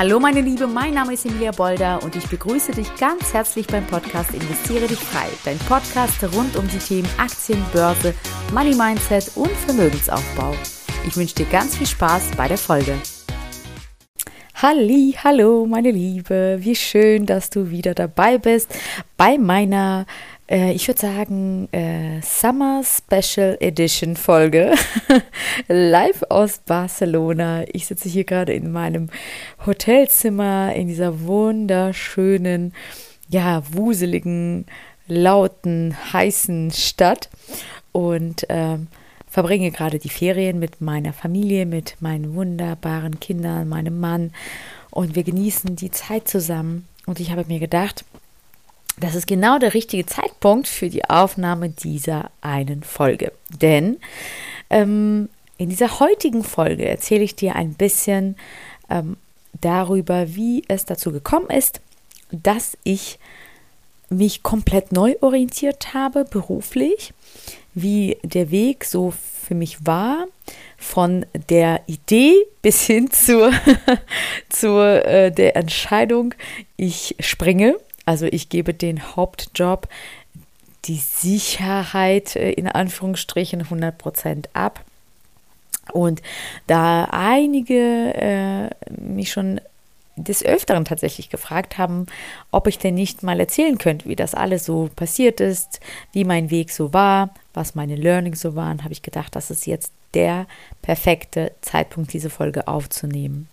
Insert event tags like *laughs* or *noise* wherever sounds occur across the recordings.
Hallo meine Liebe, mein Name ist Emilia Bolder und ich begrüße dich ganz herzlich beim Podcast Investiere dich frei. Dein Podcast rund um die Themen Aktien, Börse, Money Mindset und Vermögensaufbau. Ich wünsche dir ganz viel Spaß bei der Folge. Halli, hallo meine Liebe, wie schön, dass du wieder dabei bist bei meiner äh, ich würde sagen, äh, Summer Special Edition Folge. *laughs* Live aus Barcelona. Ich sitze hier gerade in meinem Hotelzimmer in dieser wunderschönen, ja, wuseligen, lauten, heißen Stadt und ähm, verbringe gerade die Ferien mit meiner Familie, mit meinen wunderbaren Kindern, meinem Mann und wir genießen die Zeit zusammen. Und ich habe mir gedacht, das ist genau der richtige Zeitpunkt für die Aufnahme dieser einen Folge. Denn ähm, in dieser heutigen Folge erzähle ich dir ein bisschen ähm, darüber, wie es dazu gekommen ist, dass ich mich komplett neu orientiert habe beruflich, wie der Weg so für mich war, von der Idee bis hin *laughs* zur, zur äh, der Entscheidung, ich springe also ich gebe den Hauptjob, die Sicherheit äh, in Anführungsstrichen 100 Prozent ab. Und da einige äh, mich schon des Öfteren tatsächlich gefragt haben, ob ich denn nicht mal erzählen könnte, wie das alles so passiert ist, wie mein Weg so war, was meine Learnings so waren, habe ich gedacht, das ist jetzt der perfekte Zeitpunkt, diese Folge aufzunehmen.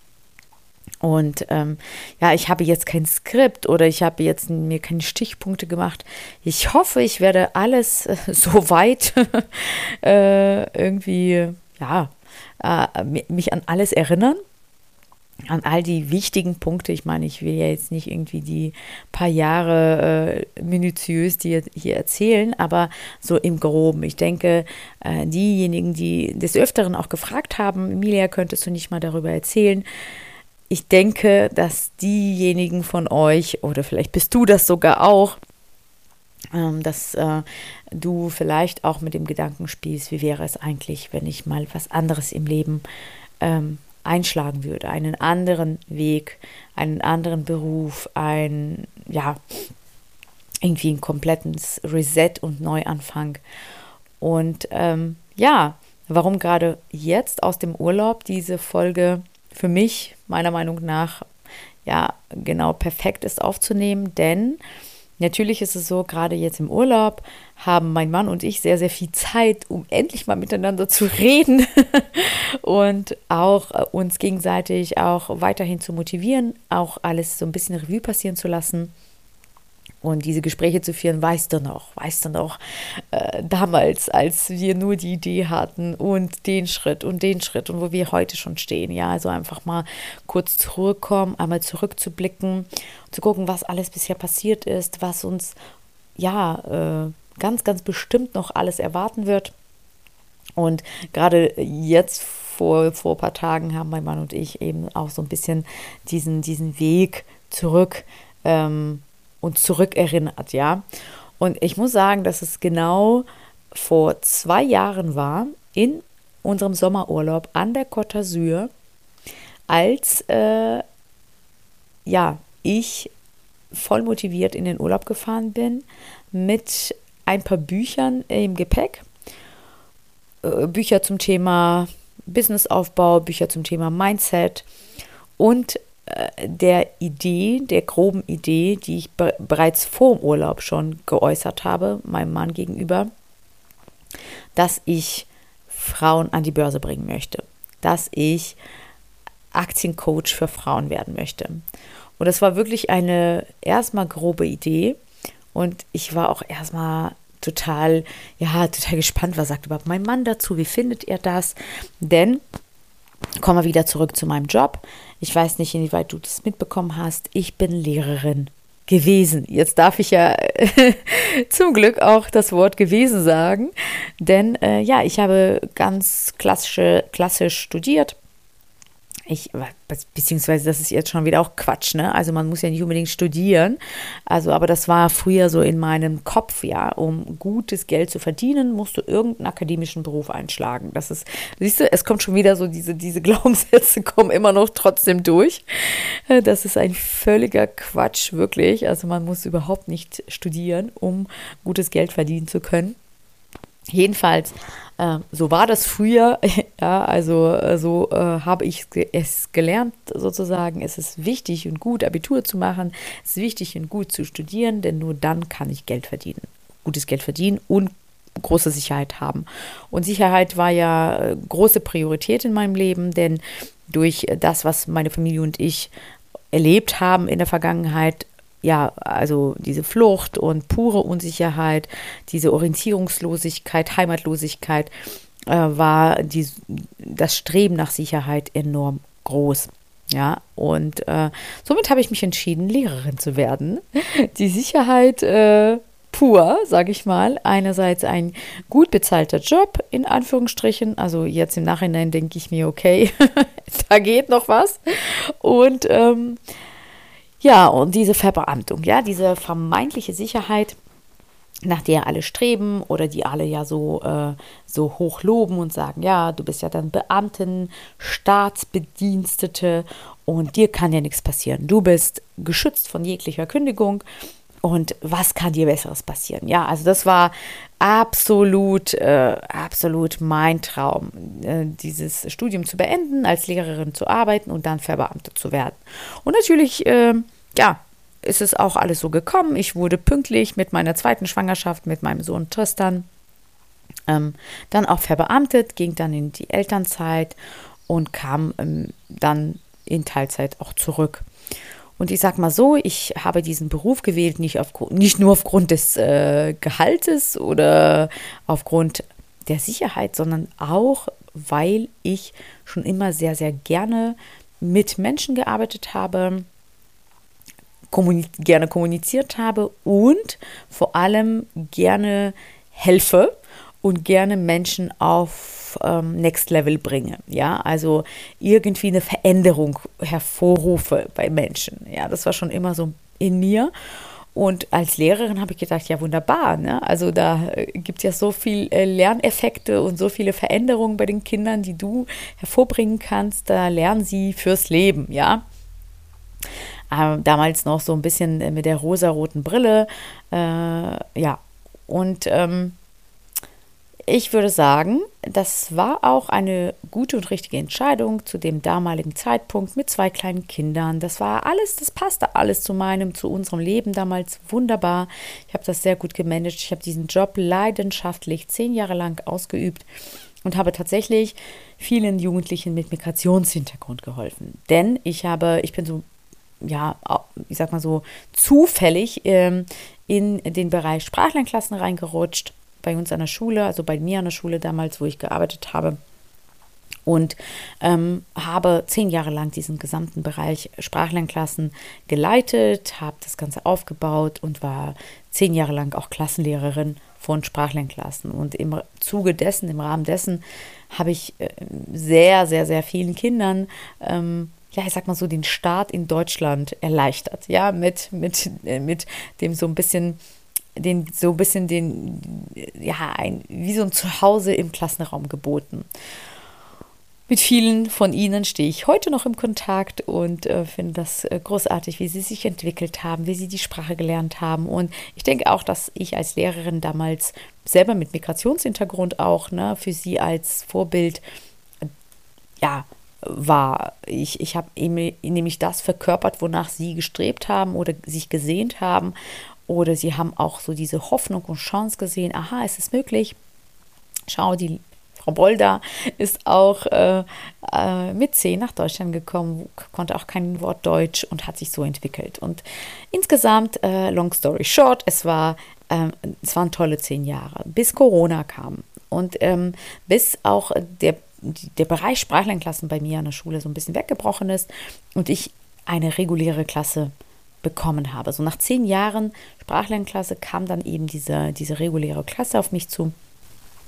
Und ähm, ja, ich habe jetzt kein Skript oder ich habe jetzt mir keine Stichpunkte gemacht. Ich hoffe, ich werde alles äh, *laughs* so weit *laughs* äh, irgendwie, ja, äh, mich an alles erinnern. An all die wichtigen Punkte. Ich meine, ich will ja jetzt nicht irgendwie die paar Jahre äh, minutiös dir hier erzählen, aber so im Groben. Ich denke, äh, diejenigen, die des Öfteren auch gefragt haben, Emilia, könntest du nicht mal darüber erzählen? Ich denke, dass diejenigen von euch, oder vielleicht bist du das sogar auch, ähm, dass äh, du vielleicht auch mit dem Gedanken spielst, wie wäre es eigentlich, wenn ich mal was anderes im Leben ähm, einschlagen würde, einen anderen Weg, einen anderen Beruf, ein, ja, irgendwie ein komplettes Reset und Neuanfang. Und ähm, ja, warum gerade jetzt aus dem Urlaub diese Folge für mich meiner Meinung nach ja genau perfekt ist aufzunehmen, denn natürlich ist es so, gerade jetzt im Urlaub haben mein Mann und ich sehr, sehr viel Zeit, um endlich mal miteinander zu *laughs* reden und auch äh, uns gegenseitig auch weiterhin zu motivieren, auch alles so ein bisschen Revue passieren zu lassen und diese Gespräche zu führen, weißt du noch, weißt du noch, äh, damals, als wir nur die Idee hatten und den Schritt und den Schritt und wo wir heute schon stehen, ja, also einfach mal kurz zurückkommen, einmal zurückzublicken, zu gucken, was alles bisher passiert ist, was uns, ja, äh, ganz, ganz bestimmt noch alles erwarten wird. Und gerade jetzt vor, vor ein paar Tagen haben mein Mann und ich eben auch so ein bisschen diesen, diesen Weg zurück ähm, und zurückerinnert, ja. Und ich muss sagen, dass es genau vor zwei Jahren war, in unserem Sommerurlaub an der Côte d'Azur, als äh, ja, ich voll motiviert in den Urlaub gefahren bin mit ein paar Büchern im Gepäck. Äh, Bücher zum Thema Businessaufbau, Bücher zum Thema Mindset und der Idee, der groben Idee, die ich be bereits vor dem Urlaub schon geäußert habe, meinem Mann gegenüber, dass ich Frauen an die Börse bringen möchte, dass ich Aktiencoach für Frauen werden möchte. Und das war wirklich eine erstmal grobe Idee und ich war auch erstmal total, ja, total gespannt, was sagt überhaupt mein Mann dazu, wie findet er das? Denn kommen wir wieder zurück zu meinem Job. Ich weiß nicht, inwieweit du das mitbekommen hast. Ich bin Lehrerin gewesen. Jetzt darf ich ja *laughs* zum Glück auch das Wort gewesen sagen, denn äh, ja, ich habe ganz klassische, klassisch studiert ich, beziehungsweise das ist jetzt schon wieder auch Quatsch, ne? Also man muss ja nicht unbedingt studieren. Also, aber das war früher so in meinem Kopf, ja. Um gutes Geld zu verdienen, musst du irgendeinen akademischen Beruf einschlagen. Das ist, siehst du, es kommt schon wieder so, diese, diese *laughs* Glaubenssätze kommen immer noch trotzdem durch. Äh, das ist ein völliger Quatsch, wirklich. Also man muss überhaupt nicht studieren, um gutes Geld verdienen zu können. Jedenfalls, äh, so war das früher, *laughs* ja, also äh, so äh, habe ich es gelernt sozusagen. Es ist wichtig und gut, Abitur zu machen. Es ist wichtig und gut zu studieren, denn nur dann kann ich Geld verdienen. Gutes Geld verdienen und große Sicherheit haben. Und Sicherheit war ja äh, große Priorität in meinem Leben, denn durch das, was meine Familie und ich erlebt haben in der Vergangenheit, ja, also diese Flucht und pure Unsicherheit, diese Orientierungslosigkeit, Heimatlosigkeit, äh, war die, das Streben nach Sicherheit enorm groß. Ja, und äh, somit habe ich mich entschieden, Lehrerin zu werden. Die Sicherheit äh, pur, sage ich mal. Einerseits ein gut bezahlter Job, in Anführungsstrichen. Also jetzt im Nachhinein denke ich mir, okay, *laughs* da geht noch was. Und ähm, ja, und diese Verbeamtung, ja, diese vermeintliche Sicherheit, nach der alle streben oder die alle ja so, äh, so hoch loben und sagen, ja, du bist ja dann Beamten, Staatsbedienstete und dir kann ja nichts passieren. Du bist geschützt von jeglicher Kündigung und was kann dir Besseres passieren? Ja, also das war absolut, äh, absolut mein Traum, äh, dieses Studium zu beenden, als Lehrerin zu arbeiten und dann verbeamtet zu werden. Und natürlich, äh, ja, ist es auch alles so gekommen. Ich wurde pünktlich mit meiner zweiten Schwangerschaft mit meinem Sohn Tristan ähm, dann auch verbeamtet, ging dann in die Elternzeit und kam ähm, dann in Teilzeit auch zurück. Und ich sag mal so, ich habe diesen Beruf gewählt, nicht, auf, nicht nur aufgrund des äh, Gehaltes oder aufgrund der Sicherheit, sondern auch, weil ich schon immer sehr, sehr gerne mit Menschen gearbeitet habe, kommuni gerne kommuniziert habe und vor allem gerne helfe und gerne Menschen auf ähm, Next Level bringe. Ja, also irgendwie eine Veränderung hervorrufe bei Menschen. Ja, das war schon immer so in mir. Und als Lehrerin habe ich gedacht, ja wunderbar, ne? Also da äh, gibt es ja so viele äh, Lerneffekte und so viele Veränderungen bei den Kindern, die du hervorbringen kannst. Da lernen sie fürs Leben, ja. Ähm, damals noch so ein bisschen mit der rosaroten Brille, äh, ja. Und ähm, ich würde sagen, das war auch eine gute und richtige Entscheidung zu dem damaligen Zeitpunkt mit zwei kleinen Kindern. Das war alles, das passte alles zu meinem, zu unserem Leben damals wunderbar. Ich habe das sehr gut gemanagt. Ich habe diesen Job leidenschaftlich zehn Jahre lang ausgeübt und habe tatsächlich vielen Jugendlichen mit Migrationshintergrund geholfen. Denn ich habe, ich bin so, ja, ich sag mal so, zufällig ähm, in den Bereich Sprachlernklassen reingerutscht bei uns an der Schule, also bei mir an der Schule damals, wo ich gearbeitet habe. Und ähm, habe zehn Jahre lang diesen gesamten Bereich Sprachlernklassen geleitet, habe das Ganze aufgebaut und war zehn Jahre lang auch Klassenlehrerin von Sprachlernklassen. Und im Zuge dessen, im Rahmen dessen, habe ich äh, sehr, sehr, sehr vielen Kindern ähm, ja, ich sag mal so, den Start in Deutschland erleichtert. Ja, mit, mit, äh, mit dem so ein bisschen den so ein bisschen den, ja, ein, wie so ein Zuhause im Klassenraum geboten. Mit vielen von ihnen stehe ich heute noch im Kontakt und äh, finde das äh, großartig, wie sie sich entwickelt haben, wie sie die Sprache gelernt haben. Und ich denke auch, dass ich als Lehrerin damals selber mit Migrationshintergrund auch ne, für sie als Vorbild, äh, ja, war. Ich, ich habe nämlich das verkörpert, wonach sie gestrebt haben oder sich gesehnt haben. Oder sie haben auch so diese Hoffnung und Chance gesehen, aha, es ist möglich. Schau, die Frau Bolda ist auch äh, äh, mit zehn nach Deutschland gekommen, konnte auch kein Wort Deutsch und hat sich so entwickelt. Und insgesamt, äh, long story short, es war, ähm, es waren tolle zehn Jahre, bis Corona kam. Und ähm, bis auch der, der Bereich Sprachlernklassen bei mir an der Schule so ein bisschen weggebrochen ist und ich eine reguläre Klasse bekommen habe. So nach zehn Jahren Sprachlernklasse kam dann eben diese, diese reguläre Klasse auf mich zu.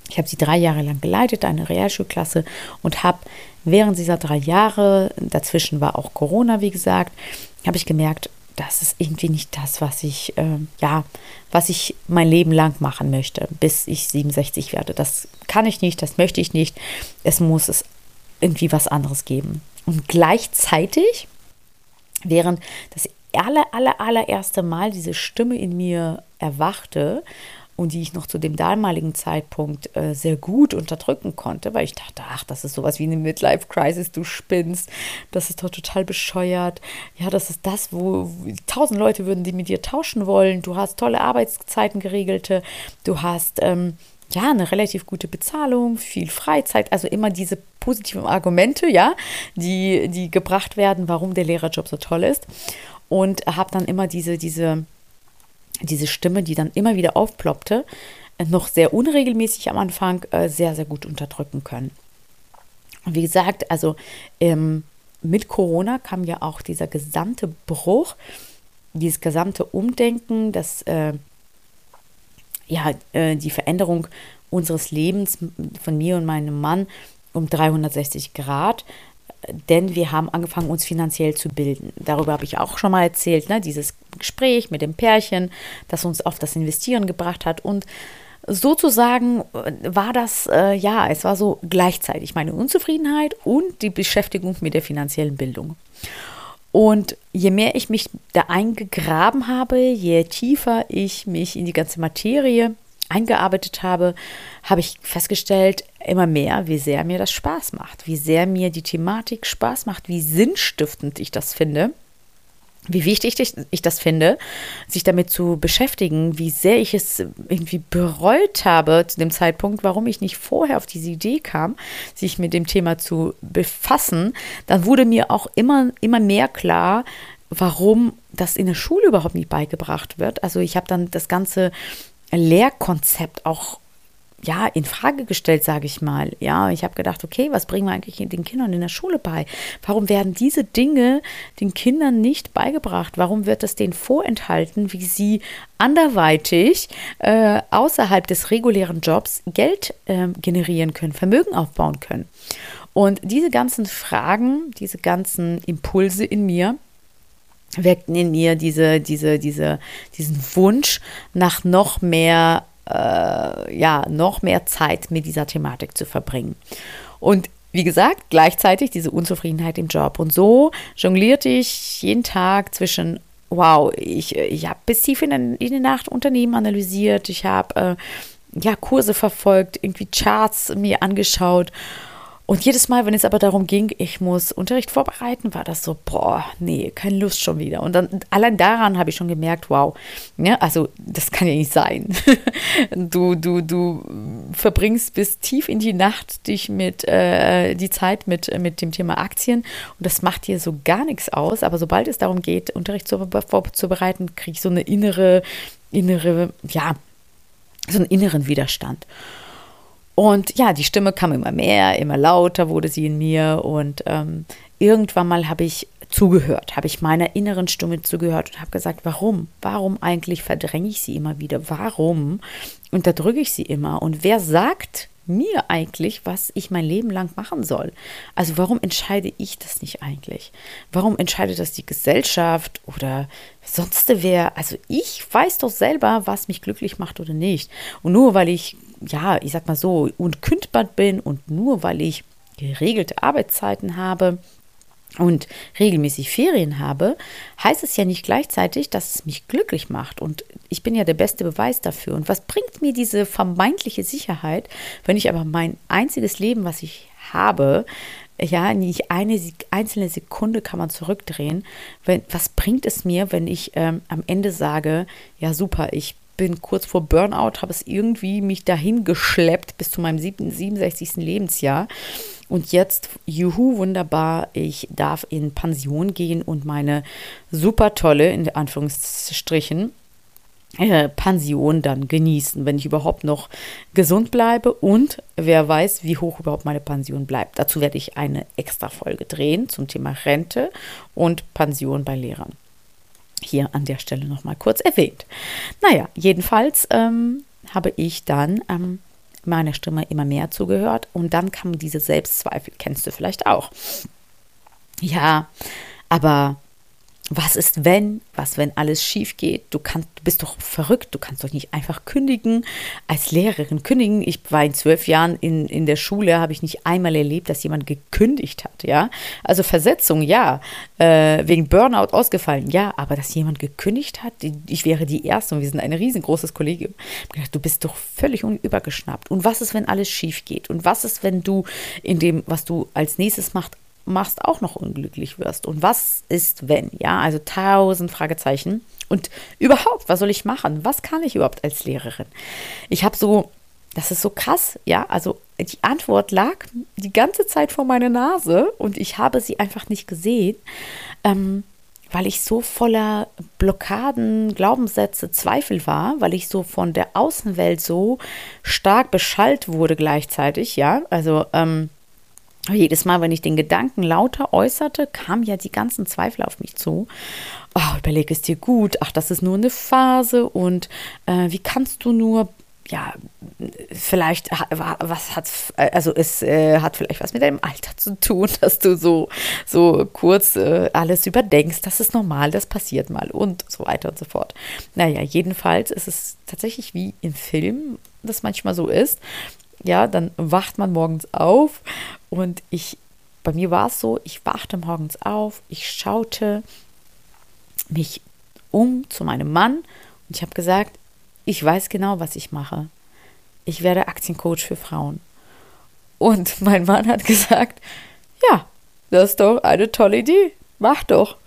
Ich habe sie drei Jahre lang geleitet, eine Realschulklasse, und habe während dieser drei Jahre, dazwischen war auch Corona, wie gesagt, habe ich gemerkt, das ist irgendwie nicht das, was ich, äh, ja, was ich mein Leben lang machen möchte, bis ich 67 werde. Das kann ich nicht, das möchte ich nicht. Es muss es irgendwie was anderes geben. Und gleichzeitig, während das aller, aller, allererste Mal diese Stimme in mir erwachte und die ich noch zu dem damaligen Zeitpunkt äh, sehr gut unterdrücken konnte, weil ich dachte, ach, das ist sowas wie eine Midlife-Crisis, du spinnst, das ist doch total bescheuert. Ja, das ist das, wo tausend Leute würden die mit dir tauschen wollen. Du hast tolle Arbeitszeiten geregelte, du hast ähm, ja eine relativ gute Bezahlung, viel Freizeit, also immer diese positiven Argumente, ja, die, die gebracht werden, warum der Lehrerjob so toll ist. Und habe dann immer diese, diese diese Stimme, die dann immer wieder aufploppte, noch sehr unregelmäßig am Anfang äh, sehr, sehr gut unterdrücken können. Und wie gesagt, also ähm, mit Corona kam ja auch dieser gesamte Bruch, dieses gesamte Umdenken, das, äh, ja, äh, die Veränderung unseres Lebens von mir und meinem Mann um 360 Grad denn wir haben angefangen, uns finanziell zu bilden. Darüber habe ich auch schon mal erzählt, ne? dieses Gespräch mit dem Pärchen, das uns auf das Investieren gebracht hat. Und sozusagen äh, war das, äh, ja, es war so gleichzeitig meine Unzufriedenheit und die Beschäftigung mit der finanziellen Bildung. Und je mehr ich mich da eingegraben habe, je tiefer ich mich in die ganze Materie eingearbeitet habe, habe ich festgestellt, immer mehr, wie sehr mir das Spaß macht, wie sehr mir die Thematik Spaß macht, wie sinnstiftend ich das finde, wie wichtig ich das finde, sich damit zu beschäftigen, wie sehr ich es irgendwie bereut habe zu dem Zeitpunkt, warum ich nicht vorher auf diese Idee kam, sich mit dem Thema zu befassen, dann wurde mir auch immer, immer mehr klar, warum das in der Schule überhaupt nicht beigebracht wird. Also ich habe dann das ganze Lehrkonzept auch ja, in Frage gestellt, sage ich mal. Ja, ich habe gedacht, okay, was bringen wir eigentlich den Kindern in der Schule bei? Warum werden diese Dinge den Kindern nicht beigebracht? Warum wird es denen vorenthalten, wie sie anderweitig äh, außerhalb des regulären Jobs Geld äh, generieren können, Vermögen aufbauen können? Und diese ganzen Fragen, diese ganzen Impulse in mir, weckten in mir diese, diese, diese, diesen Wunsch nach noch mehr, äh, ja, noch mehr Zeit mit dieser Thematik zu verbringen. Und wie gesagt, gleichzeitig diese Unzufriedenheit im Job. Und so jonglierte ich jeden Tag zwischen, wow, ich, ich habe bis tief in, die Nacht Unternehmen analysiert, ich habe äh, ja, Kurse verfolgt, irgendwie Charts mir angeschaut und jedes Mal, wenn es aber darum ging, ich muss Unterricht vorbereiten, war das so, boah, nee, keine Lust schon wieder. Und dann allein daran habe ich schon gemerkt, wow, ne, also das kann ja nicht sein. *laughs* du, du, du verbringst bis tief in die Nacht dich mit äh, die Zeit mit, mit dem Thema Aktien und das macht dir so gar nichts aus. Aber sobald es darum geht, Unterricht vorzubereiten, kriege ich so eine innere, innere, ja, so einen inneren Widerstand. Und ja, die Stimme kam immer mehr, immer lauter wurde sie in mir. Und ähm, irgendwann mal habe ich zugehört, habe ich meiner inneren Stimme zugehört und habe gesagt, warum? Warum eigentlich verdränge ich sie immer wieder? Warum unterdrücke ich sie immer? Und wer sagt mir eigentlich, was ich mein Leben lang machen soll? Also warum entscheide ich das nicht eigentlich? Warum entscheidet das die Gesellschaft oder sonst wer? Also ich weiß doch selber, was mich glücklich macht oder nicht. Und nur weil ich ja, ich sag mal so, unkündbar bin und nur weil ich geregelte Arbeitszeiten habe und regelmäßig Ferien habe, heißt es ja nicht gleichzeitig, dass es mich glücklich macht. Und ich bin ja der beste Beweis dafür. Und was bringt mir diese vermeintliche Sicherheit, wenn ich aber mein einziges Leben, was ich habe, ja, nicht eine einzelne Sekunde kann man zurückdrehen. Wenn, was bringt es mir, wenn ich ähm, am Ende sage, ja super, ich bin kurz vor Burnout, habe es irgendwie mich dahin geschleppt bis zu meinem 67. Lebensjahr. Und jetzt, juhu, wunderbar, ich darf in Pension gehen und meine super tolle, in Anführungsstrichen, äh, Pension dann genießen, wenn ich überhaupt noch gesund bleibe und wer weiß, wie hoch überhaupt meine Pension bleibt. Dazu werde ich eine extra Folge drehen zum Thema Rente und Pension bei Lehrern hier an der Stelle nochmal kurz erwähnt. Naja, jedenfalls ähm, habe ich dann ähm, meiner Stimme immer mehr zugehört und dann kam diese Selbstzweifel, kennst du vielleicht auch. Ja, aber was ist wenn, was wenn alles schief geht? Du kannst, du bist doch verrückt, du kannst doch nicht einfach kündigen, als Lehrerin kündigen. Ich war in zwölf Jahren in, in der Schule, habe ich nicht einmal erlebt, dass jemand gekündigt hat, ja. Also Versetzung, ja, äh, wegen Burnout ausgefallen, ja, aber dass jemand gekündigt hat, ich wäre die Erste und wir sind ein riesengroßes Kollegium. Gedacht, du bist doch völlig übergeschnappt. Und was ist, wenn alles schief geht? Und was ist, wenn du in dem, was du als nächstes machst, machst, auch noch unglücklich wirst. Und was ist, wenn? Ja, also tausend Fragezeichen. Und überhaupt, was soll ich machen? Was kann ich überhaupt als Lehrerin? Ich habe so, das ist so krass, ja, also die Antwort lag die ganze Zeit vor meiner Nase und ich habe sie einfach nicht gesehen, ähm, weil ich so voller Blockaden, Glaubenssätze, Zweifel war, weil ich so von der Außenwelt so stark beschallt wurde gleichzeitig, ja, also ähm, jedes Mal, wenn ich den Gedanken lauter äußerte, kamen ja die ganzen Zweifel auf mich zu. Oh, überleg es dir gut, ach, das ist nur eine Phase und äh, wie kannst du nur, ja, vielleicht, was hat, also es äh, hat vielleicht was mit deinem Alter zu tun, *laughs* dass du so, so kurz äh, alles überdenkst, das ist normal, das passiert mal und so weiter und so fort. Naja, jedenfalls ist es tatsächlich wie im Film, das manchmal so ist, ja, dann wacht man morgens auf und ich, bei mir war es so, ich wachte morgens auf, ich schaute mich um zu meinem Mann und ich habe gesagt, ich weiß genau, was ich mache. Ich werde Aktiencoach für Frauen. Und *laughs* mein Mann hat gesagt, ja, das ist doch eine tolle Idee, mach doch.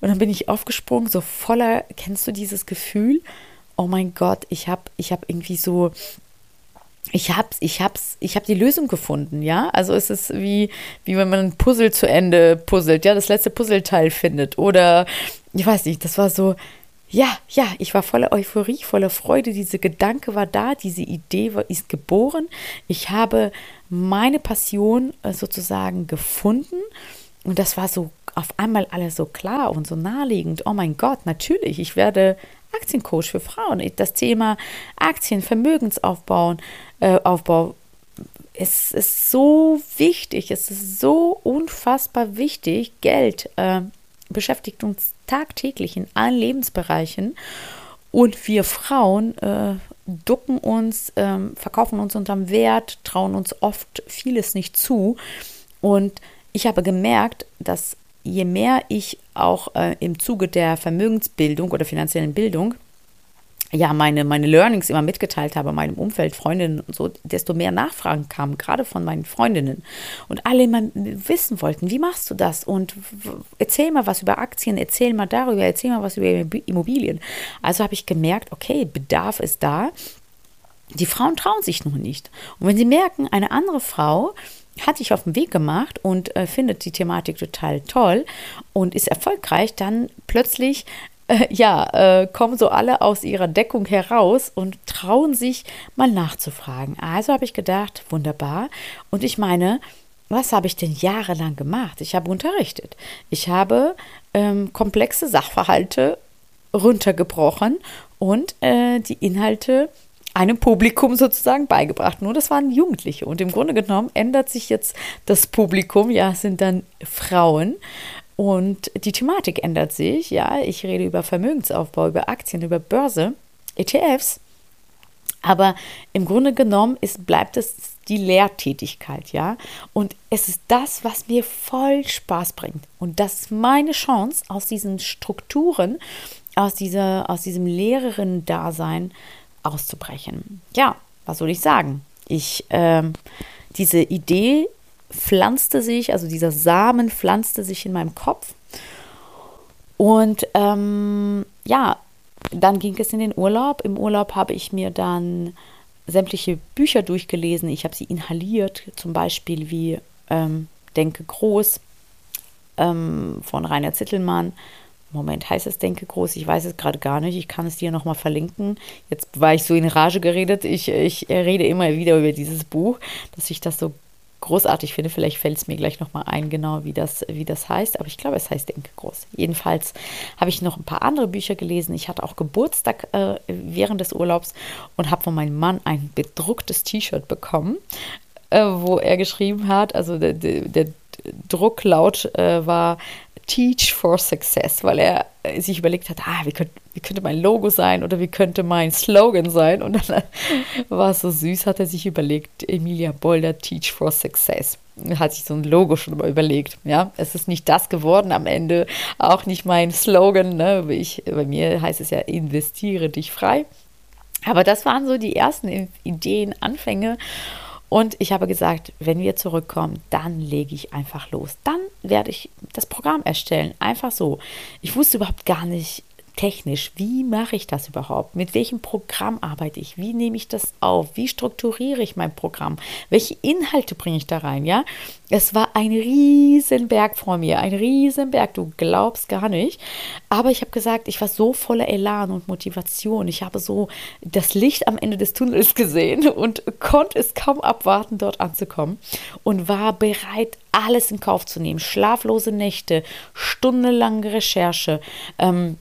Und dann bin ich aufgesprungen, so voller, kennst du dieses Gefühl? Oh mein Gott, ich habe ich hab irgendwie so ich hab's, ich hab's, ich habe die Lösung gefunden, ja. Also es ist wie, wie wenn man ein Puzzle zu Ende puzzelt, ja, das letzte Puzzleteil findet. Oder ich weiß nicht, das war so, ja, ja, ich war voller Euphorie, voller Freude. Diese Gedanke war da, diese Idee war, ist geboren. Ich habe meine Passion äh, sozusagen gefunden. Und das war so auf einmal alles so klar und so naheliegend. Oh mein Gott, natürlich, ich werde Aktiencoach für Frauen. Das Thema Aktien, Vermögensaufbauen, äh, Aufbau, es ist so wichtig, es ist so unfassbar wichtig. Geld äh, beschäftigt uns tagtäglich in allen Lebensbereichen. Und wir Frauen äh, ducken uns, äh, verkaufen uns unterm Wert, trauen uns oft vieles nicht zu. Und ich habe gemerkt, dass je mehr ich auch äh, im Zuge der Vermögensbildung oder finanziellen Bildung ja, meine, meine Learnings immer mitgeteilt habe, meinem Umfeld, Freundinnen und so, desto mehr Nachfragen kamen, gerade von meinen Freundinnen. Und alle immer wissen wollten, wie machst du das? Und erzähl mal was über Aktien, erzähl mal darüber, erzähl mal was über Immobilien. Also habe ich gemerkt, okay, Bedarf ist da. Die Frauen trauen sich nur nicht. Und wenn sie merken, eine andere Frau hat sich auf den Weg gemacht und äh, findet die Thematik total toll und ist erfolgreich, dann plötzlich äh, ja, äh, kommen so alle aus ihrer Deckung heraus und trauen sich mal nachzufragen. Also habe ich gedacht, wunderbar. Und ich meine, was habe ich denn jahrelang gemacht? Ich habe unterrichtet. Ich habe ähm, komplexe Sachverhalte runtergebrochen und äh, die Inhalte einem Publikum sozusagen beigebracht. Nur das waren Jugendliche. Und im Grunde genommen ändert sich jetzt das Publikum, ja, es sind dann Frauen. Und die Thematik ändert sich, ja. Ich rede über Vermögensaufbau, über Aktien, über Börse, ETFs. Aber im Grunde genommen ist, bleibt es die Lehrtätigkeit, ja. Und es ist das, was mir voll Spaß bringt. Und das ist meine Chance, aus diesen Strukturen, aus, dieser, aus diesem Lehrerinnen-Dasein auszubrechen. Ja, was soll ich sagen? Ich, äh, diese Idee pflanzte sich, also dieser Samen pflanzte sich in meinem Kopf. Und ähm, ja, dann ging es in den Urlaub. Im Urlaub habe ich mir dann sämtliche Bücher durchgelesen. Ich habe sie inhaliert, zum Beispiel wie ähm, Denke groß ähm, von Rainer Zittelmann Moment, heißt es Denke groß? Ich weiß es gerade gar nicht. Ich kann es dir nochmal verlinken. Jetzt war ich so in Rage geredet. Ich, ich rede immer wieder über dieses Buch, dass ich das so großartig finde. Vielleicht fällt es mir gleich nochmal ein, genau wie das, wie das heißt. Aber ich glaube, es heißt Denke groß. Jedenfalls habe ich noch ein paar andere Bücher gelesen. Ich hatte auch Geburtstag äh, während des Urlaubs und habe von meinem Mann ein bedrucktes T-Shirt bekommen, äh, wo er geschrieben hat, also der, der, der Drucklaut äh, war Teach for Success, weil er äh, sich überlegt hat, ah, wie, könnt, wie könnte mein Logo sein oder wie könnte mein Slogan sein. Und dann *laughs* war es so süß, hat er sich überlegt, Emilia Bolder Teach for Success. Hat sich so ein Logo schon mal überlegt. Ja, es ist nicht das geworden am Ende, auch nicht mein Slogan. Ne? Ich, bei mir heißt es ja, investiere dich frei. Aber das waren so die ersten Ideen, Anfänge. Und ich habe gesagt, wenn wir zurückkommen, dann lege ich einfach los. Dann werde ich das Programm erstellen. Einfach so. Ich wusste überhaupt gar nicht, technisch, wie mache ich das überhaupt? Mit welchem Programm arbeite ich? Wie nehme ich das auf? Wie strukturiere ich mein Programm? Welche Inhalte bringe ich da rein? Ja, es war ein Riesenberg vor mir, ein Riesenberg, du glaubst gar nicht. Aber ich habe gesagt, ich war so voller Elan und Motivation. Ich habe so das Licht am Ende des Tunnels gesehen und konnte es kaum abwarten, dort anzukommen und war bereit, alles in Kauf zu nehmen. Schlaflose Nächte, stundenlange Recherche. Ähm,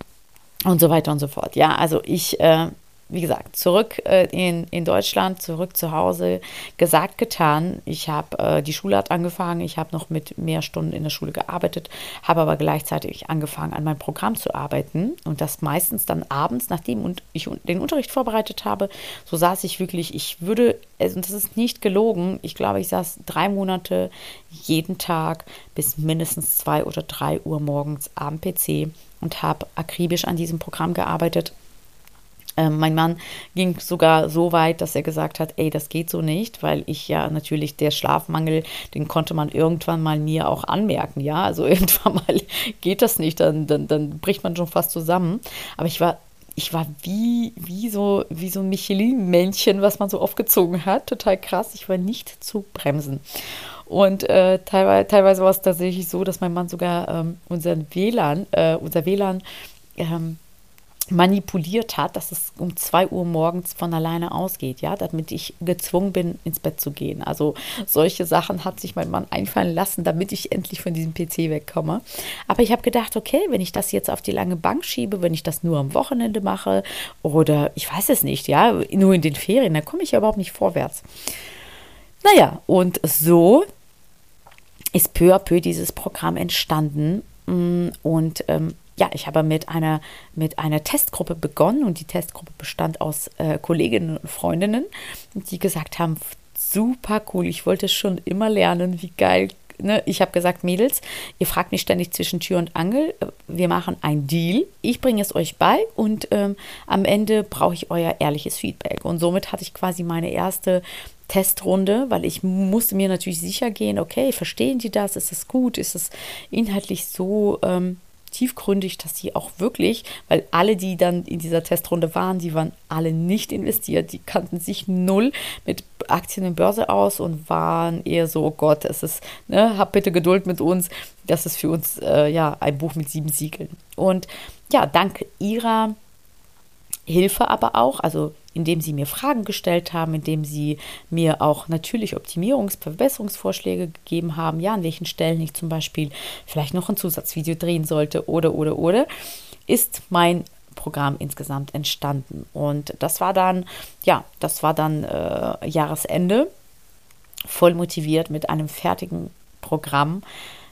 und so weiter und so fort. Ja, also ich, äh, wie gesagt, zurück äh, in, in Deutschland, zurück zu Hause, gesagt, getan. Ich habe, äh, die Schule hat angefangen, ich habe noch mit mehr Stunden in der Schule gearbeitet, habe aber gleichzeitig angefangen, an meinem Programm zu arbeiten. Und das meistens dann abends, nachdem ich den Unterricht vorbereitet habe, so saß ich wirklich, ich würde, und das ist nicht gelogen, ich glaube, ich saß drei Monate jeden Tag bis mindestens zwei oder drei Uhr morgens am PC und habe akribisch an diesem Programm gearbeitet. Ähm, mein Mann ging sogar so weit, dass er gesagt hat, ey, das geht so nicht, weil ich ja natürlich der Schlafmangel, den konnte man irgendwann mal mir auch anmerken, ja, also *laughs* irgendwann mal geht das nicht, dann, dann, dann bricht man schon fast zusammen. Aber ich war ich war wie, wie, so, wie so ein Michelin-Männchen, was man so aufgezogen hat. Total krass. Ich war nicht zu bremsen. Und äh, teilweise, teilweise war es tatsächlich so, dass mein Mann sogar ähm, unseren WLAN, äh, unser WLAN ähm, manipuliert hat, dass es um 2 Uhr morgens von alleine ausgeht, ja, damit ich gezwungen bin, ins Bett zu gehen. Also solche Sachen hat sich mein Mann einfallen lassen, damit ich endlich von diesem PC wegkomme. Aber ich habe gedacht, okay, wenn ich das jetzt auf die lange Bank schiebe, wenn ich das nur am Wochenende mache oder ich weiß es nicht, ja, nur in den Ferien, dann komme ich ja überhaupt nicht vorwärts. Naja, und so ist peu à peu dieses Programm entstanden. Mm, und ähm, ja, ich habe mit einer, mit einer Testgruppe begonnen und die Testgruppe bestand aus äh, Kolleginnen und Freundinnen, die gesagt haben, super cool, ich wollte schon immer lernen, wie geil. Ne? Ich habe gesagt, Mädels, ihr fragt nicht ständig zwischen Tür und Angel, wir machen ein Deal, ich bringe es euch bei und ähm, am Ende brauche ich euer ehrliches Feedback. Und somit hatte ich quasi meine erste Testrunde, weil ich musste mir natürlich sicher gehen, okay, verstehen die das? Ist es gut? Ist es inhaltlich so ähm, tiefgründig, dass sie auch wirklich, weil alle, die dann in dieser Testrunde waren, die waren alle nicht investiert, die kannten sich null mit Aktien und Börse aus und waren eher so, oh Gott, es ist, ne, hab bitte Geduld mit uns, das ist für uns äh, ja ein Buch mit sieben Siegeln. Und ja, dank ihrer Hilfe aber auch, also indem sie mir Fragen gestellt haben, indem sie mir auch natürlich Optimierungs-, Verbesserungsvorschläge gegeben haben, ja, an welchen Stellen ich zum Beispiel vielleicht noch ein Zusatzvideo drehen sollte oder, oder, oder, ist mein Programm insgesamt entstanden. Und das war dann, ja, das war dann äh, Jahresende, voll motiviert mit einem fertigen Programm,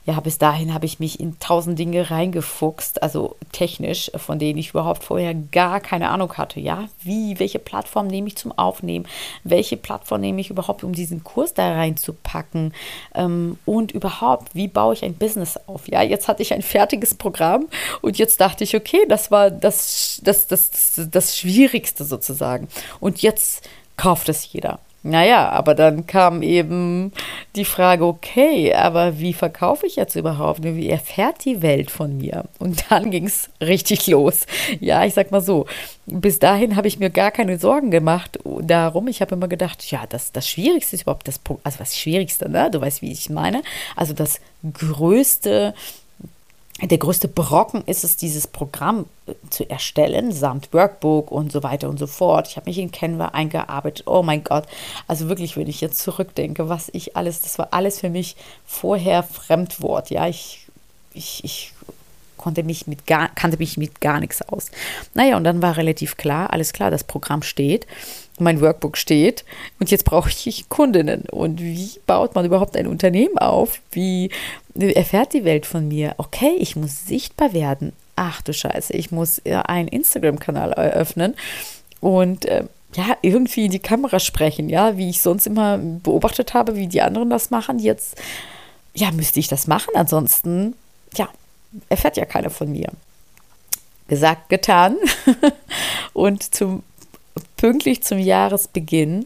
ja, bis dahin habe ich mich in tausend Dinge reingefuchst, also technisch, von denen ich überhaupt vorher gar keine Ahnung hatte. Ja, wie, welche Plattform nehme ich zum Aufnehmen? Welche Plattform nehme ich überhaupt, um diesen Kurs da reinzupacken? Ähm, und überhaupt, wie baue ich ein Business auf? Ja, jetzt hatte ich ein fertiges Programm und jetzt dachte ich, okay, das war das, das, das, das, das Schwierigste sozusagen. Und jetzt kauft es jeder. Naja, aber dann kam eben die Frage, okay, aber wie verkaufe ich jetzt überhaupt? Wie erfährt die Welt von mir? Und dann ging es richtig los. Ja, ich sag mal so, bis dahin habe ich mir gar keine Sorgen gemacht darum. Ich habe immer gedacht, ja, das, das Schwierigste ist überhaupt das, also was Schwierigste, ne? Du weißt, wie ich meine. Also das größte der größte Brocken ist es, dieses Programm äh, zu erstellen, samt Workbook und so weiter und so fort. Ich habe mich in Canva eingearbeitet. Oh mein Gott. Also wirklich, wenn ich jetzt zurückdenke, was ich alles, das war alles für mich vorher Fremdwort. Ja, ich, ich, ich konnte mich mit gar, kannte mich mit gar nichts aus. Naja, und dann war relativ klar, alles klar, das Programm steht mein Workbook steht und jetzt brauche ich Kundinnen. Und wie baut man überhaupt ein Unternehmen auf? Wie erfährt die Welt von mir? Okay, ich muss sichtbar werden. Ach du Scheiße, ich muss einen Instagram-Kanal eröffnen und äh, ja, irgendwie in die Kamera sprechen, ja, wie ich sonst immer beobachtet habe, wie die anderen das machen. Jetzt, ja, müsste ich das machen, ansonsten, ja, erfährt ja keiner von mir. Gesagt, getan. *laughs* und zum pünktlich zum Jahresbeginn,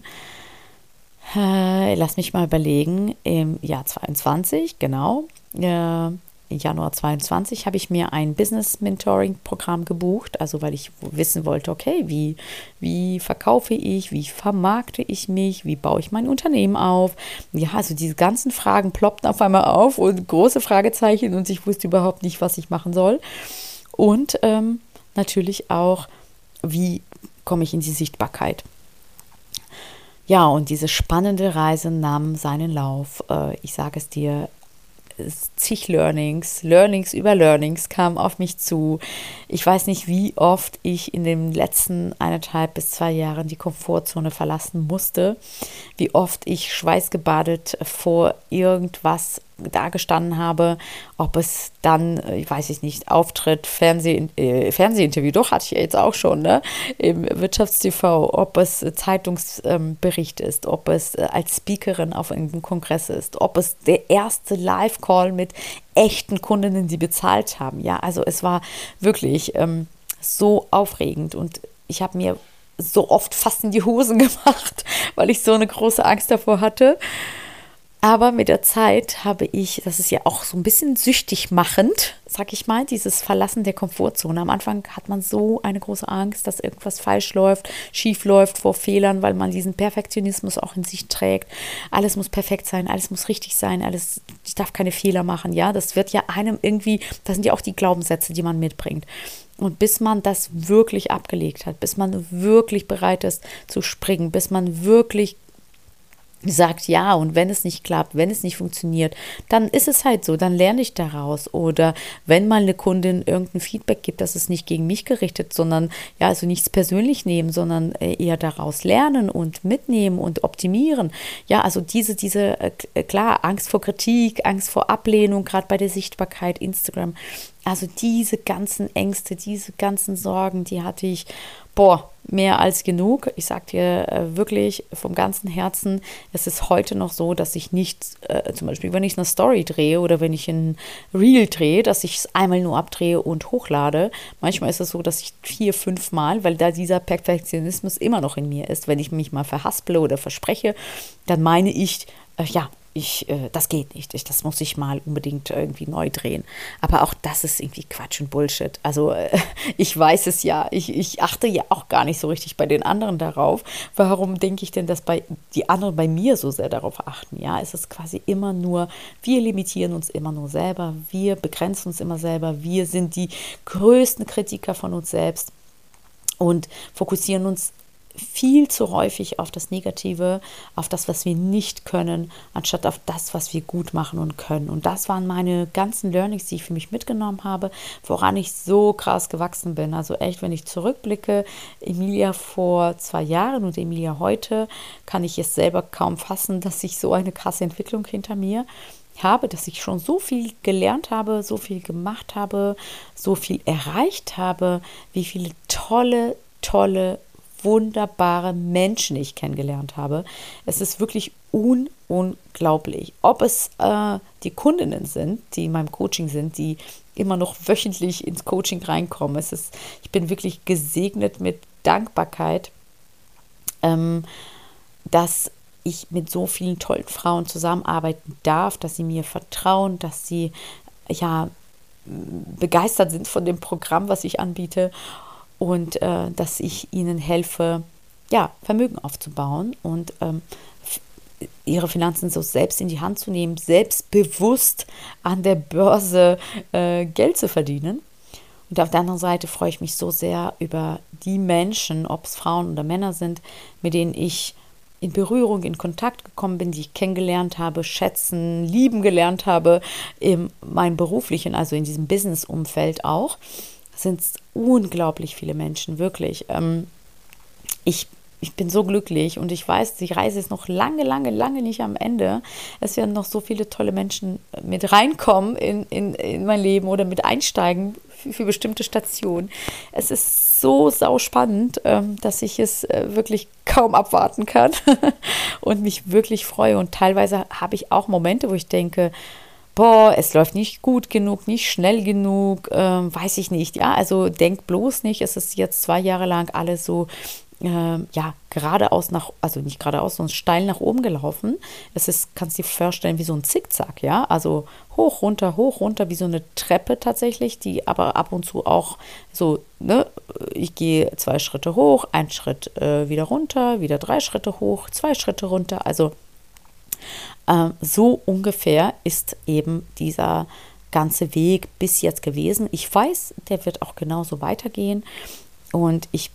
äh, lass mich mal überlegen, im Jahr 22, genau, äh, Januar 22 habe ich mir ein Business Mentoring Programm gebucht, also weil ich wissen wollte, okay, wie, wie verkaufe ich, wie vermarkte ich mich, wie baue ich mein Unternehmen auf. Ja, also diese ganzen Fragen ploppten auf einmal auf und große Fragezeichen und ich wusste überhaupt nicht, was ich machen soll. Und ähm, natürlich auch, wie komme ich in die Sichtbarkeit. Ja, und diese spannende Reise nahm seinen Lauf. Äh, ich sage es dir, zig Learnings, Learnings über Learnings kamen auf mich zu. Ich weiß nicht, wie oft ich in den letzten eineinhalb bis zwei Jahren die Komfortzone verlassen musste, wie oft ich schweißgebadet vor irgendwas dagestanden habe, ob es dann, äh, ich weiß ich nicht, Auftritt, Fernseh, äh, Fernsehinterview, doch hatte ich ja jetzt auch schon, ne, im Wirtschaftstv, ob es Zeitungsbericht ähm, ist, ob es äh, als Speakerin auf irgendeinem Kongress ist, ob es der erste Live-Call mit echten Kundinnen, die bezahlt haben. Ja, also es war wirklich ähm, so aufregend und ich habe mir so oft fast in die Hosen *laughs* gemacht, weil ich so eine große Angst davor hatte. Aber mit der Zeit habe ich, das ist ja auch so ein bisschen süchtig machend, sag ich mal, dieses Verlassen der Komfortzone. Am Anfang hat man so eine große Angst, dass irgendwas falsch läuft, schief läuft vor Fehlern, weil man diesen Perfektionismus auch in sich trägt. Alles muss perfekt sein, alles muss richtig sein, alles, ich darf keine Fehler machen, ja. Das wird ja einem irgendwie, das sind ja auch die Glaubenssätze, die man mitbringt. Und bis man das wirklich abgelegt hat, bis man wirklich bereit ist zu springen, bis man wirklich sagt ja und wenn es nicht klappt, wenn es nicht funktioniert, dann ist es halt so, dann lerne ich daraus oder wenn mal eine Kundin irgendein Feedback gibt, dass es nicht gegen mich gerichtet, sondern ja, also nichts persönlich nehmen, sondern äh, eher daraus lernen und mitnehmen und optimieren. Ja, also diese diese äh, klar Angst vor Kritik, Angst vor Ablehnung, gerade bei der Sichtbarkeit Instagram. Also diese ganzen Ängste, diese ganzen Sorgen, die hatte ich boah, mehr als genug. Ich sage dir äh, wirklich vom ganzen Herzen, es ist heute noch so, dass ich nicht, äh, zum Beispiel, wenn ich eine Story drehe oder wenn ich ein Reel drehe, dass ich es einmal nur abdrehe und hochlade. Manchmal ist es so, dass ich vier, fünf Mal, weil da dieser Perfektionismus immer noch in mir ist, wenn ich mich mal verhasple oder verspreche, dann meine ich, äh, ja, ich, äh, das geht nicht, ich, das muss ich mal unbedingt irgendwie neu drehen. Aber auch das ist irgendwie Quatsch und Bullshit. Also äh, *laughs* ich weiß es ja, ich, ich achte ja auch gar nicht so richtig bei den anderen darauf. Warum denke ich denn, dass bei die anderen bei mir so sehr darauf achten? Ja, es ist quasi immer nur, wir limitieren uns immer nur selber, wir begrenzen uns immer selber, wir sind die größten Kritiker von uns selbst und fokussieren uns viel zu häufig auf das Negative, auf das, was wir nicht können, anstatt auf das, was wir gut machen und können. Und das waren meine ganzen Learnings, die ich für mich mitgenommen habe, woran ich so krass gewachsen bin. Also echt, wenn ich zurückblicke, Emilia vor zwei Jahren und Emilia heute, kann ich es selber kaum fassen, dass ich so eine krasse Entwicklung hinter mir habe, dass ich schon so viel gelernt habe, so viel gemacht habe, so viel erreicht habe, wie viele tolle, tolle wunderbare Menschen ich kennengelernt habe. Es ist wirklich un unglaublich. Ob es äh, die Kundinnen sind, die in meinem Coaching sind, die immer noch wöchentlich ins Coaching reinkommen. Es ist, ich bin wirklich gesegnet mit Dankbarkeit, ähm, dass ich mit so vielen tollen Frauen zusammenarbeiten darf, dass sie mir vertrauen, dass sie ja begeistert sind von dem Programm, was ich anbiete und äh, dass ich ihnen helfe, ja, Vermögen aufzubauen und ähm, ihre Finanzen so selbst in die Hand zu nehmen, selbstbewusst an der Börse äh, Geld zu verdienen. Und auf der anderen Seite freue ich mich so sehr über die Menschen, ob es Frauen oder Männer sind, mit denen ich in Berührung, in Kontakt gekommen bin, die ich kennengelernt habe, schätzen, lieben gelernt habe, in meinem beruflichen, also in diesem Business-Umfeld auch, sind unglaublich viele Menschen, wirklich. Ähm, ich ich bin so glücklich und ich weiß, die Reise ist noch lange, lange, lange nicht am Ende. Es werden noch so viele tolle Menschen mit reinkommen in, in, in mein Leben oder mit einsteigen für, für bestimmte Stationen. Es ist so sau spannend, ähm, dass ich es äh, wirklich kaum abwarten kann *laughs* und mich wirklich freue. Und teilweise habe ich auch Momente, wo ich denke, boah, es läuft nicht gut genug, nicht schnell genug, ähm, weiß ich nicht. Ja, also denk bloß nicht, es ist jetzt zwei Jahre lang alles so äh, ja, geradeaus nach, also nicht geradeaus, sondern steil nach oben gelaufen. Es ist, kannst du dir vorstellen, wie so ein Zickzack, ja, also hoch, runter, hoch, runter, wie so eine Treppe tatsächlich, die aber ab und zu auch so, ne, ich gehe zwei Schritte hoch, ein Schritt äh, wieder runter, wieder drei Schritte hoch, zwei Schritte runter, also so ungefähr ist eben dieser ganze Weg bis jetzt gewesen. Ich weiß, der wird auch genauso weitergehen. Und ich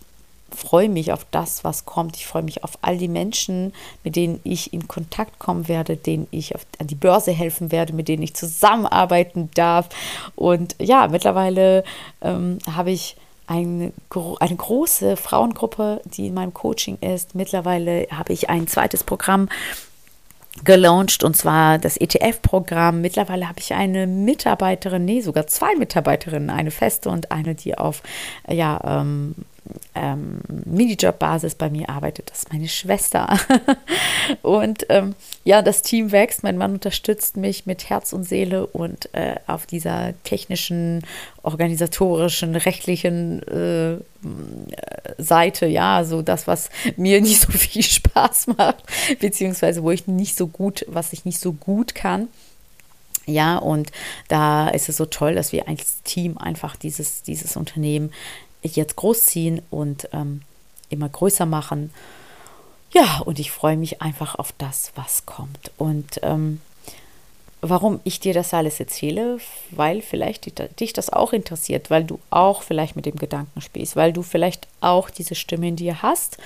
freue mich auf das, was kommt. Ich freue mich auf all die Menschen, mit denen ich in Kontakt kommen werde, denen ich auf, an die Börse helfen werde, mit denen ich zusammenarbeiten darf. Und ja, mittlerweile ähm, habe ich eine, eine große Frauengruppe, die in meinem Coaching ist. Mittlerweile habe ich ein zweites Programm gelauncht und zwar das ETF-Programm. Mittlerweile habe ich eine Mitarbeiterin, nee, sogar zwei Mitarbeiterinnen, eine feste und eine, die auf ja, ähm, ähm, Minijob-Basis bei mir arbeitet. Das ist meine Schwester. *laughs* und ähm, ja, das Team wächst. Mein Mann unterstützt mich mit Herz und Seele und äh, auf dieser technischen, organisatorischen, rechtlichen äh, Seite, ja, so das, was mir *laughs* nicht so viel Spaß macht, beziehungsweise wo ich nicht so gut, was ich nicht so gut kann. Ja, und da ist es so toll, dass wir als Team einfach dieses, dieses Unternehmen jetzt großziehen und ähm, immer größer machen. Ja, und ich freue mich einfach auf das, was kommt. Und ähm, warum ich dir das alles erzähle, weil vielleicht dich das auch interessiert, weil du auch vielleicht mit dem Gedanken spielst, weil du vielleicht auch diese Stimme in dir hast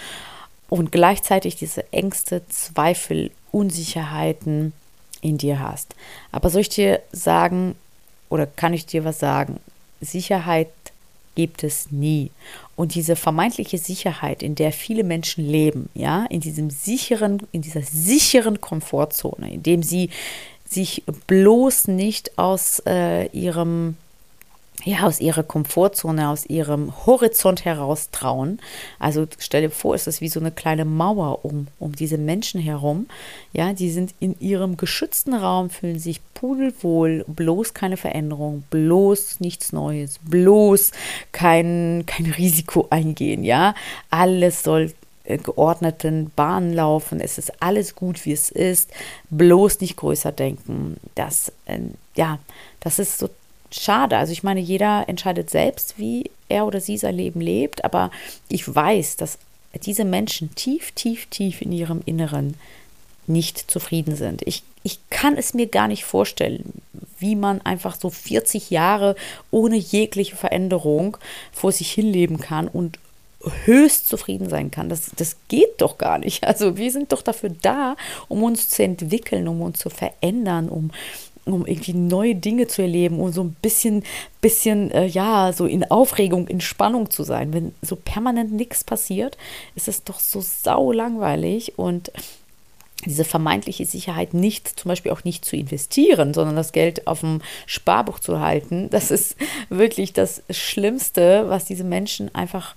und gleichzeitig diese Ängste, Zweifel, Unsicherheiten in dir hast. Aber soll ich dir sagen oder kann ich dir was sagen? Sicherheit gibt es nie. Und diese vermeintliche Sicherheit, in der viele Menschen leben, ja, in diesem sicheren, in dieser sicheren Komfortzone, in dem sie sich bloß nicht aus äh, ihrem ja, aus ihrer Komfortzone, aus ihrem Horizont heraus trauen. Also stell dir vor, es ist wie so eine kleine Mauer um, um diese Menschen herum. Ja, die sind in ihrem geschützten Raum, fühlen sich pudelwohl, bloß keine Veränderung, bloß nichts Neues, bloß kein, kein Risiko eingehen. Ja, alles soll äh, geordneten Bahnen laufen. Es ist alles gut, wie es ist. Bloß nicht größer denken. Das, äh, ja, das ist so schade. Also ich meine, jeder entscheidet selbst, wie er oder sie sein Leben lebt, aber ich weiß, dass diese Menschen tief, tief, tief in ihrem Inneren nicht zufrieden sind. Ich, ich kann es mir gar nicht vorstellen, wie man einfach so 40 Jahre ohne jegliche Veränderung vor sich hinleben kann und höchst zufrieden sein kann. Das, das geht doch gar nicht. Also wir sind doch dafür da, um uns zu entwickeln, um uns zu verändern, um um irgendwie neue Dinge zu erleben, um so ein bisschen, bisschen, äh, ja, so in Aufregung, in Spannung zu sein. Wenn so permanent nichts passiert, ist es doch so sau langweilig und diese vermeintliche Sicherheit nicht, zum Beispiel auch nicht zu investieren, sondern das Geld auf dem Sparbuch zu halten, das ist wirklich das Schlimmste, was diese Menschen einfach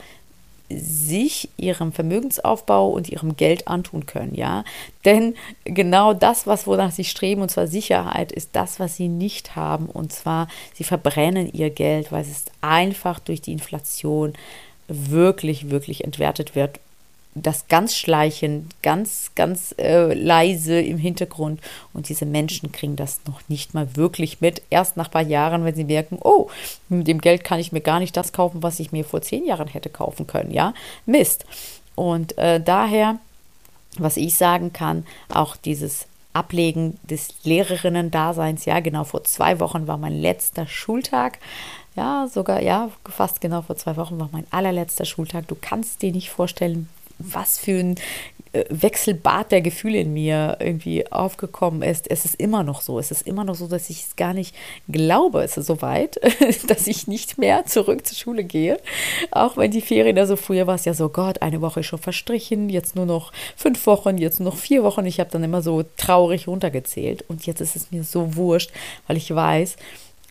sich ihrem Vermögensaufbau und ihrem Geld antun können, ja. Denn genau das, was wonach sie streben, und zwar Sicherheit, ist das, was sie nicht haben. Und zwar, sie verbrennen ihr Geld, weil es einfach durch die Inflation wirklich, wirklich entwertet wird das ganz schleichend, ganz, ganz äh, leise im Hintergrund. Und diese Menschen kriegen das noch nicht mal wirklich mit. Erst nach ein paar Jahren, wenn sie merken, oh, mit dem Geld kann ich mir gar nicht das kaufen, was ich mir vor zehn Jahren hätte kaufen können. Ja, Mist. Und äh, daher was ich sagen kann, auch dieses Ablegen des Lehrerinnen-Daseins, ja, genau vor zwei Wochen war mein letzter Schultag. Ja, sogar, ja, fast genau vor zwei Wochen war mein allerletzter Schultag. Du kannst dir nicht vorstellen, was für ein äh, Wechselbad der Gefühle in mir irgendwie aufgekommen ist. Es ist immer noch so. Es ist immer noch so, dass ich es gar nicht glaube. Es ist so weit, *laughs* dass ich nicht mehr zurück zur Schule gehe. Auch wenn die Ferien, also früher war es ja so, Gott, eine Woche ist schon verstrichen, jetzt nur noch fünf Wochen, jetzt nur noch vier Wochen. Ich habe dann immer so traurig runtergezählt. Und jetzt ist es mir so wurscht, weil ich weiß,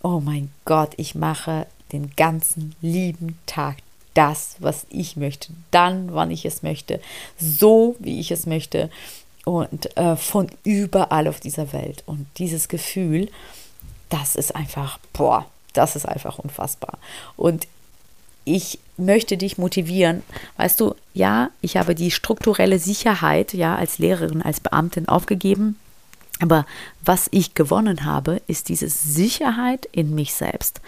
oh mein Gott, ich mache den ganzen lieben Tag das, was ich möchte, dann, wann ich es möchte, so, wie ich es möchte und äh, von überall auf dieser Welt. Und dieses Gefühl, das ist einfach, boah, das ist einfach unfassbar. Und ich möchte dich motivieren. Weißt du, ja, ich habe die strukturelle Sicherheit, ja, als Lehrerin, als Beamtin aufgegeben. Aber was ich gewonnen habe, ist diese Sicherheit in mich selbst.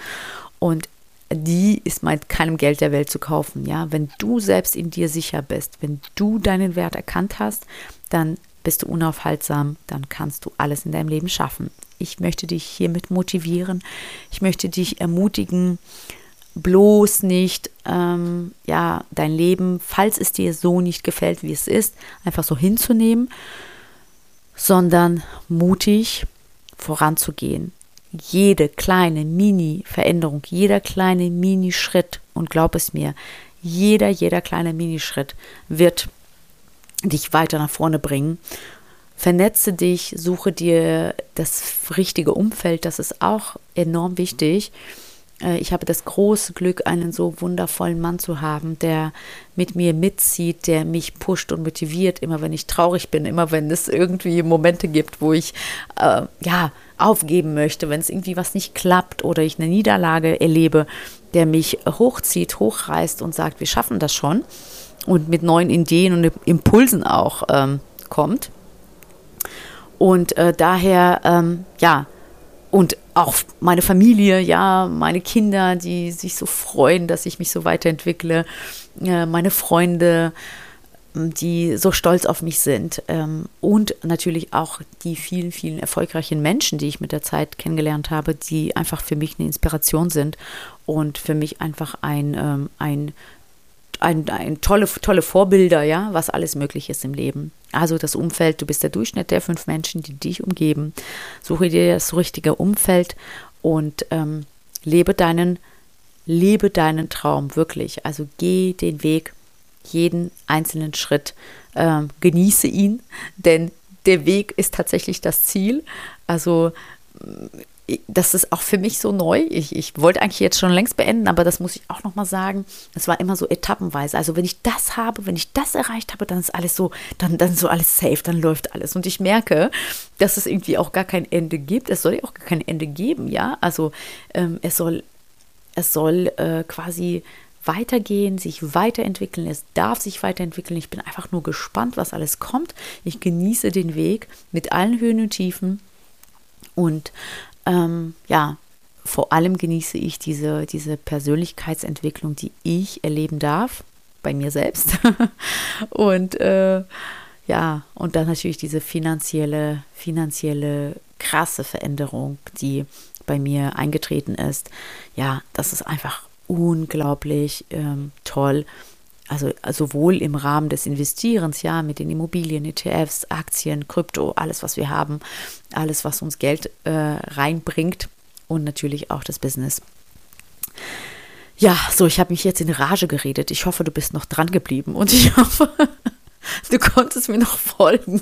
Und die ist mit keinem Geld der Welt zu kaufen. Ja, wenn du selbst in dir sicher bist, wenn du deinen Wert erkannt hast, dann bist du unaufhaltsam, dann kannst du alles in deinem Leben schaffen. Ich möchte dich hiermit motivieren. Ich möchte dich ermutigen, bloß nicht, ähm, ja, dein Leben, falls es dir so nicht gefällt, wie es ist, einfach so hinzunehmen, sondern mutig voranzugehen, jede kleine Mini-Veränderung, jeder kleine Mini-Schritt, und glaub es mir, jeder, jeder kleine Minischritt wird dich weiter nach vorne bringen. Vernetze dich, suche dir das richtige Umfeld, das ist auch enorm wichtig. Äh, ich habe das große Glück, einen so wundervollen Mann zu haben, der mit mir mitzieht, der mich pusht und motiviert, immer wenn ich traurig bin, immer wenn es irgendwie Momente gibt, wo ich äh, ja aufgeben möchte, wenn es irgendwie was nicht klappt oder ich eine Niederlage erlebe, der mich hochzieht, hochreißt und sagt, wir schaffen das schon und mit neuen Ideen und Impulsen auch ähm, kommt. Und äh, daher, ähm, ja, und auch meine Familie, ja, meine Kinder, die sich so freuen, dass ich mich so weiterentwickle, äh, meine Freunde, die so stolz auf mich sind ähm, und natürlich auch die vielen, vielen erfolgreichen Menschen, die ich mit der Zeit kennengelernt habe, die einfach für mich eine Inspiration sind und für mich einfach ein, ähm, ein, ein, ein tolle, tolle Vorbilder, ja, was alles möglich ist im Leben. Also das Umfeld, du bist der Durchschnitt der fünf Menschen, die dich umgeben. Suche dir das richtige Umfeld und ähm, lebe deinen, lebe deinen Traum wirklich. Also geh den Weg jeden einzelnen Schritt, äh, genieße ihn, denn der Weg ist tatsächlich das Ziel. Also das ist auch für mich so neu. Ich, ich wollte eigentlich jetzt schon längst beenden, aber das muss ich auch nochmal sagen. Es war immer so etappenweise. Also wenn ich das habe, wenn ich das erreicht habe, dann ist alles so, dann, dann so alles safe, dann läuft alles. Und ich merke, dass es irgendwie auch gar kein Ende gibt. Es soll ja auch gar kein Ende geben, ja. Also ähm, es soll, es soll äh, quasi weitergehen, sich weiterentwickeln. Es darf sich weiterentwickeln. Ich bin einfach nur gespannt, was alles kommt. Ich genieße den Weg mit allen Höhen und Tiefen. Und ähm, ja, vor allem genieße ich diese, diese Persönlichkeitsentwicklung, die ich erleben darf, bei mir selbst. *laughs* und äh, ja, und dann natürlich diese finanzielle, finanzielle krasse Veränderung, die bei mir eingetreten ist. Ja, das ist einfach unglaublich ähm, toll. Also sowohl im Rahmen des Investierens, ja, mit den Immobilien, ETFs, Aktien, Krypto, alles, was wir haben, alles, was uns Geld äh, reinbringt und natürlich auch das Business. Ja, so, ich habe mich jetzt in Rage geredet. Ich hoffe, du bist noch dran geblieben und ich hoffe, *laughs* du konntest mir noch folgen.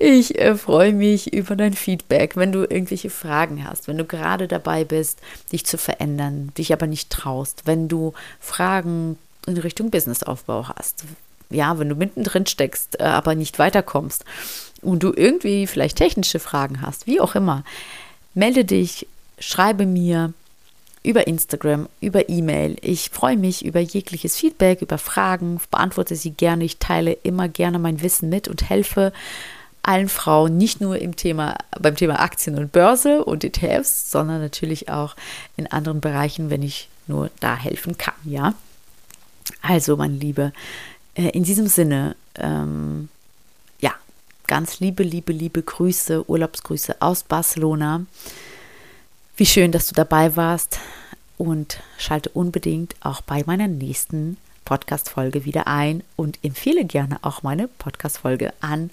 Ich äh, freue mich über dein Feedback, wenn du irgendwelche Fragen hast, wenn du gerade dabei bist, dich zu verändern, dich aber nicht traust, wenn du Fragen in Richtung Businessaufbau hast. Ja, wenn du mittendrin steckst, äh, aber nicht weiterkommst und du irgendwie vielleicht technische Fragen hast, wie auch immer, melde dich, schreibe mir, über Instagram, über E-Mail. Ich freue mich über jegliches Feedback, über Fragen, beantworte sie gerne. Ich teile immer gerne mein Wissen mit und helfe allen Frauen, nicht nur im Thema, beim Thema Aktien und Börse und ETFs, sondern natürlich auch in anderen Bereichen, wenn ich nur da helfen kann, ja. Also, meine Liebe, äh, in diesem Sinne, ähm, ganz liebe, liebe, liebe Grüße, Urlaubsgrüße aus Barcelona. Wie schön, dass du dabei warst und schalte unbedingt auch bei meiner nächsten Podcast-Folge wieder ein und empfehle gerne auch meine Podcast-Folge an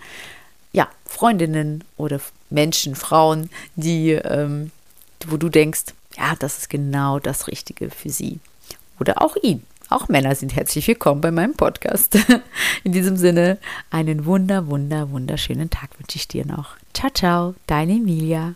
ja, Freundinnen oder Menschen, Frauen, die, ähm, wo du denkst, ja, das ist genau das Richtige für sie oder auch ihn. Auch Männer sind herzlich willkommen bei meinem Podcast. *laughs* In diesem Sinne, einen wunder, wunder, wunderschönen Tag wünsche ich dir noch. Ciao, ciao, deine Emilia.